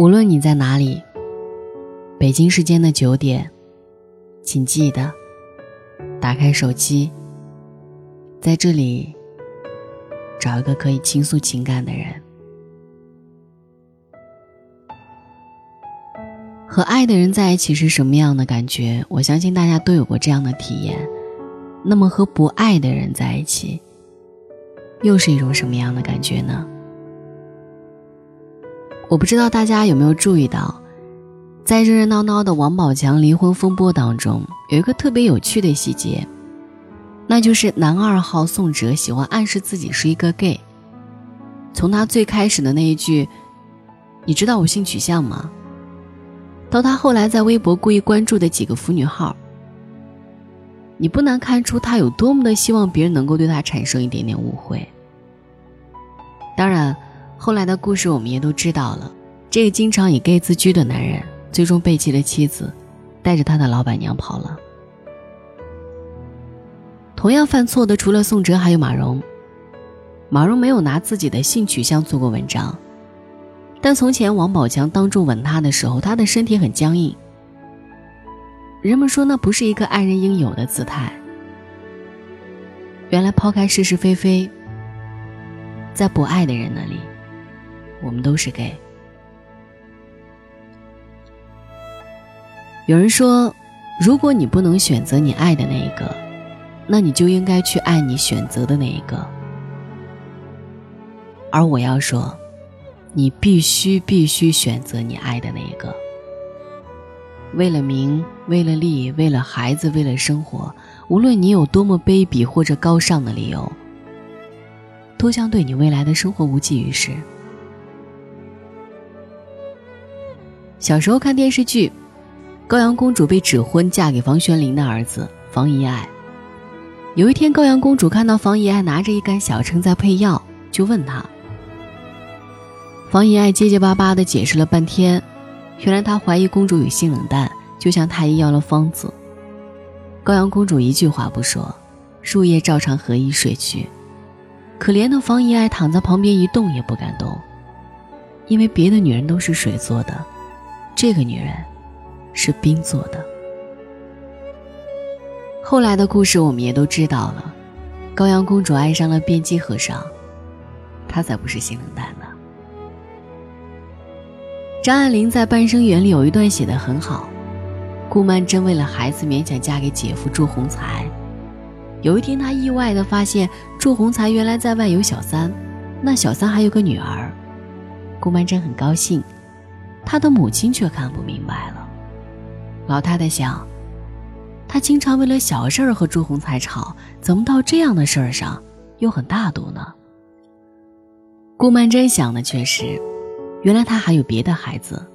无论你在哪里，北京时间的九点，请记得打开手机，在这里找一个可以倾诉情感的人。和爱的人在一起是什么样的感觉？我相信大家都有过这样的体验。那么和不爱的人在一起，又是一种什么样的感觉呢？我不知道大家有没有注意到，在热热闹闹的王宝强离婚风波当中，有一个特别有趣的细节，那就是男二号宋哲喜欢暗示自己是一个 gay。从他最开始的那一句“你知道我性取向吗”，到他后来在微博故意关注的几个腐女号，你不难看出他有多么的希望别人能够对他产生一点点误会。当然。后来的故事我们也都知道了，这个经常以 gay 自居的男人，最终背弃了妻子，带着他的老板娘跑了。同样犯错的除了宋哲，还有马蓉。马蓉没有拿自己的性取向做过文章，但从前王宝强当众吻她的时候，她的身体很僵硬。人们说那不是一个爱人应有的姿态。原来抛开是是非非，在不爱的人那里。我们都是 gay。有人说，如果你不能选择你爱的那一个，那你就应该去爱你选择的那一个。而我要说，你必须必须选择你爱的那一个。为了名，为了利，为了孩子，为了生活，无论你有多么卑鄙或者高尚的理由，都将对你未来的生活无济于事。小时候看电视剧，高阳公主被指婚嫁给房玄龄的儿子房遗爱。有一天，高阳公主看到房遗爱拿着一杆小秤在配药，就问他。房遗爱结结巴巴地解释了半天，原来他怀疑公主有性冷淡，就向太医要了方子。高阳公主一句话不说，入夜照常和衣睡去。可怜的房遗爱躺在旁边一动也不敢动，因为别的女人都是水做的。这个女人是冰做的。后来的故事我们也都知道了，高阳公主爱上了辩机和尚，他才不是性冷淡呢。张爱玲在《半生缘》里有一段写的很好，顾曼桢为了孩子勉强嫁给姐夫祝鸿才，有一天她意外的发现祝鸿才原来在外有小三，那小三还有个女儿，顾曼桢很高兴。他的母亲却看不明白了。老太太想，他经常为了小事儿和朱红才吵，怎么到这样的事儿上又很大度呢？顾曼桢想的却是，原来他还有别的孩子，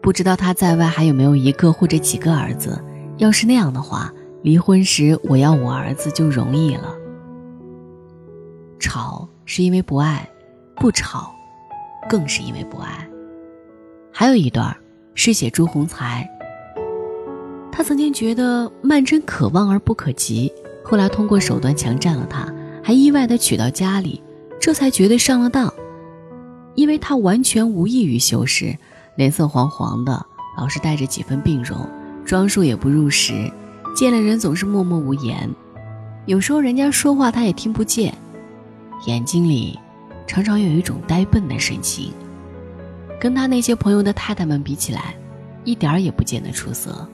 不知道他在外还有没有一个或者几个儿子。要是那样的话，离婚时我要我儿子就容易了。吵是因为不爱，不吵，更是因为不爱。还有一段是写朱鸿才。他曾经觉得曼桢可望而不可及，后来通过手段强占了她，还意外的娶到家里，这才觉得上了当。因为他完全无异于修饰，脸色黄黄的，老是带着几分病容，装束也不入时，见了人总是默默无言，有时候人家说话他也听不见，眼睛里常常有一种呆笨的神情。跟他那些朋友的太太们比起来，一点儿也不见得出色。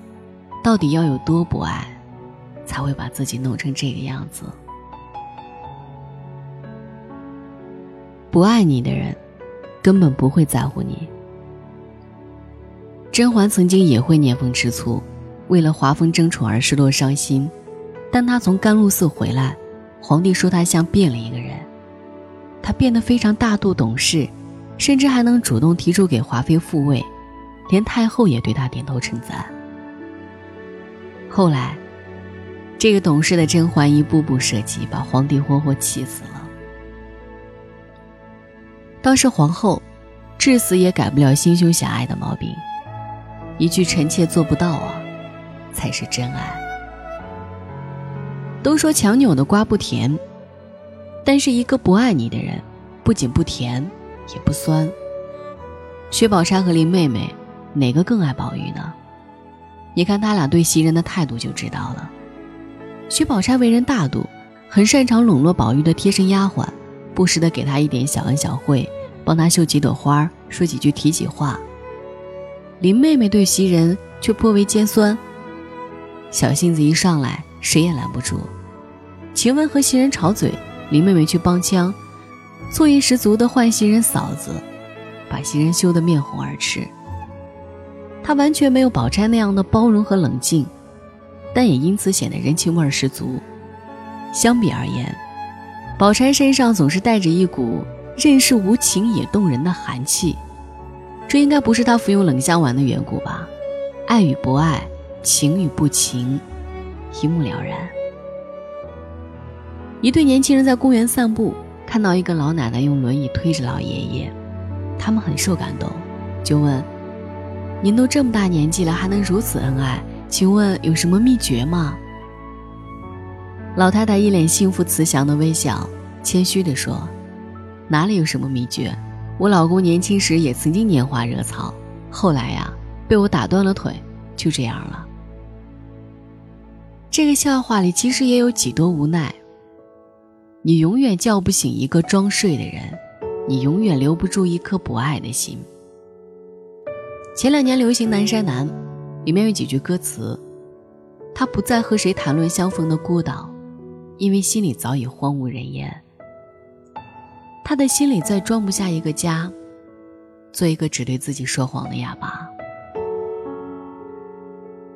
到底要有多不爱，才会把自己弄成这个样子？不爱你的人，根本不会在乎你。甄嬛曾经也会念风吃醋，为了华妃争宠而失落伤心。但她从甘露寺回来，皇帝说她像变了一个人，她变得非常大度懂事。甚至还能主动提出给华妃复位，连太后也对他点头称赞。后来，这个懂事的甄嬛一步步设计，把皇帝活活气死了。倒是皇后，至死也改不了心胸狭隘的毛病，一句“臣妾做不到啊”，才是真爱。都说强扭的瓜不甜，但是一个不爱你的人，不仅不甜。也不酸，薛宝钗和林妹妹哪个更爱宝玉呢？你看他俩对袭人的态度就知道了。薛宝钗为人大度，很擅长笼络宝玉的贴身丫鬟，不时的给他一点小恩小惠，帮他绣几朵花，说几句提己话。林妹妹对袭人却颇为尖酸，小性子一上来，谁也拦不住。晴雯和袭人吵嘴，林妹妹去帮腔，醋意十足的唤袭人嫂子，把袭人羞得面红耳赤。她完全没有宝钗那样的包容和冷静。但也因此显得人情味儿十足。相比而言，宝钗身上总是带着一股任是无情也动人的寒气。这应该不是她服用冷香丸的缘故吧？爱与不爱，情与不情，一目了然。一对年轻人在公园散步，看到一个老奶奶用轮椅推着老爷爷，他们很受感动，就问：“您都这么大年纪了，还能如此恩爱？”请问有什么秘诀吗？老太太一脸幸福慈祥的微笑，谦虚地说：“哪里有什么秘诀？我老公年轻时也曾经拈花惹草，后来呀，被我打断了腿，就这样了。”这个笑话里其实也有几多无奈。你永远叫不醒一个装睡的人，你永远留不住一颗不爱的心。前两年流行《南山南》。里面有几句歌词：“他不再和谁谈论相逢的孤岛，因为心里早已荒无人烟。他的心里再装不下一个家，做一个只对自己说谎的哑巴。”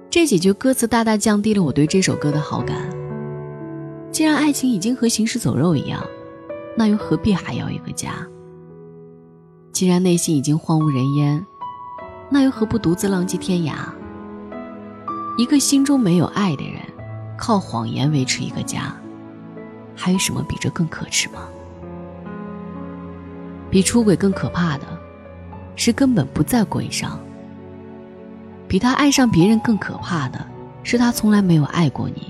这几句歌词大大降低了我对这首歌的好感。既然爱情已经和行尸走肉一样，那又何必还要一个家？既然内心已经荒无人烟，那又何不独自浪迹天涯？一个心中没有爱的人，靠谎言维持一个家，还有什么比这更可耻吗？比出轨更可怕的，是根本不在轨上。比他爱上别人更可怕的，是他从来没有爱过你。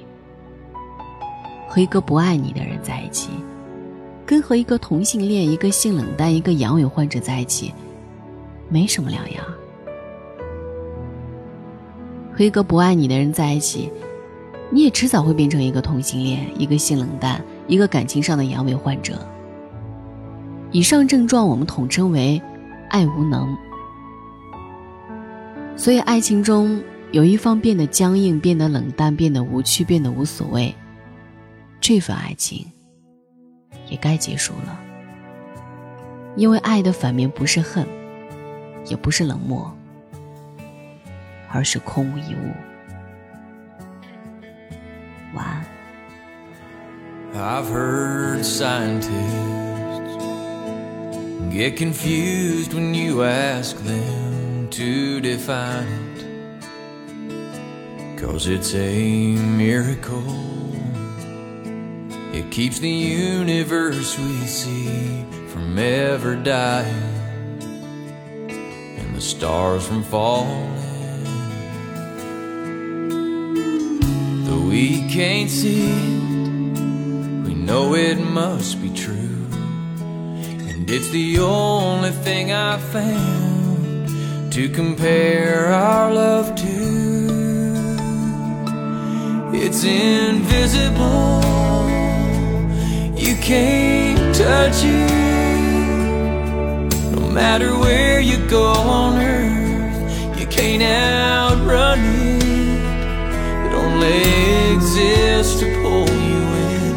和一个不爱你的人在一起，跟和一个同性恋、一个性冷淡、一个阳痿患者在一起，没什么两样。和一个不爱你的人在一起，你也迟早会变成一个同性恋，一个性冷淡，一个感情上的阳痿患者。以上症状我们统称为爱无能。所以，爱情中有一方变得僵硬，变得冷淡，变得无趣，变得无所谓，这份爱情也该结束了。因为爱的反面不是恨，也不是冷漠。而是空无一物。晚安。I've heard scientists get confused when you ask them to define it. Cause it's a miracle. Keeps the universe we see from ever dying and the stars from falling. Though we can't see it, we know it must be true. And it's the only thing I found to compare our love to. It's invisible, you can't touch it. No matter where you go on earth, you can't outrun it. It only exists to pull you in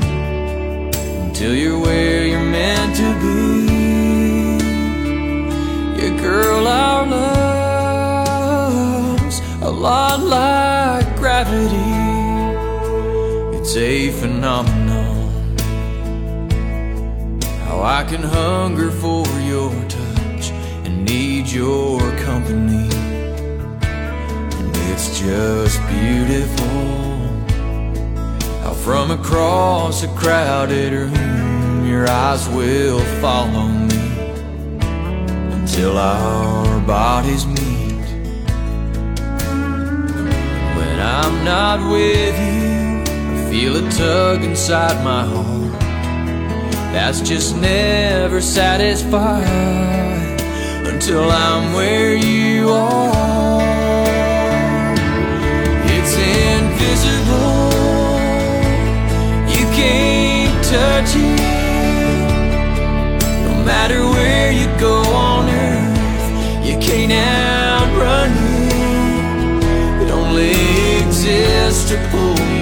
until you're where you're meant to be. Yeah, girl, our love's a lot like gravity. It's a phenomenon. Can hunger for your touch and need your company. And it's just beautiful. How from across a crowded room, your eyes will follow me until our bodies meet. When I'm not with you, I feel a tug inside my heart that's just never satisfied until I'm where you are. It's invisible, you can't touch it. No matter where you go on earth, you can't outrun it. It only exists to pull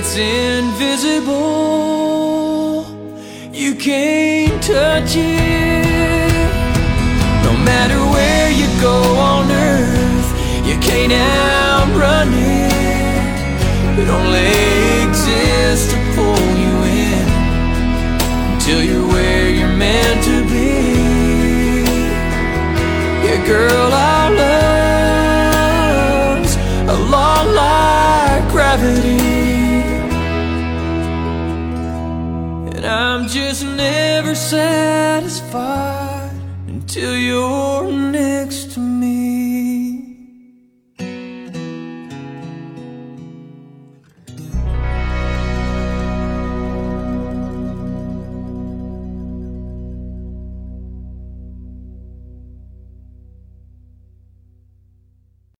It's invisible. You can't touch it. No matter where you go on earth, you can't outrun it. It only exists to pull you in until you're where you're meant to be. Yeah, girl, never satisfied until you're next to me.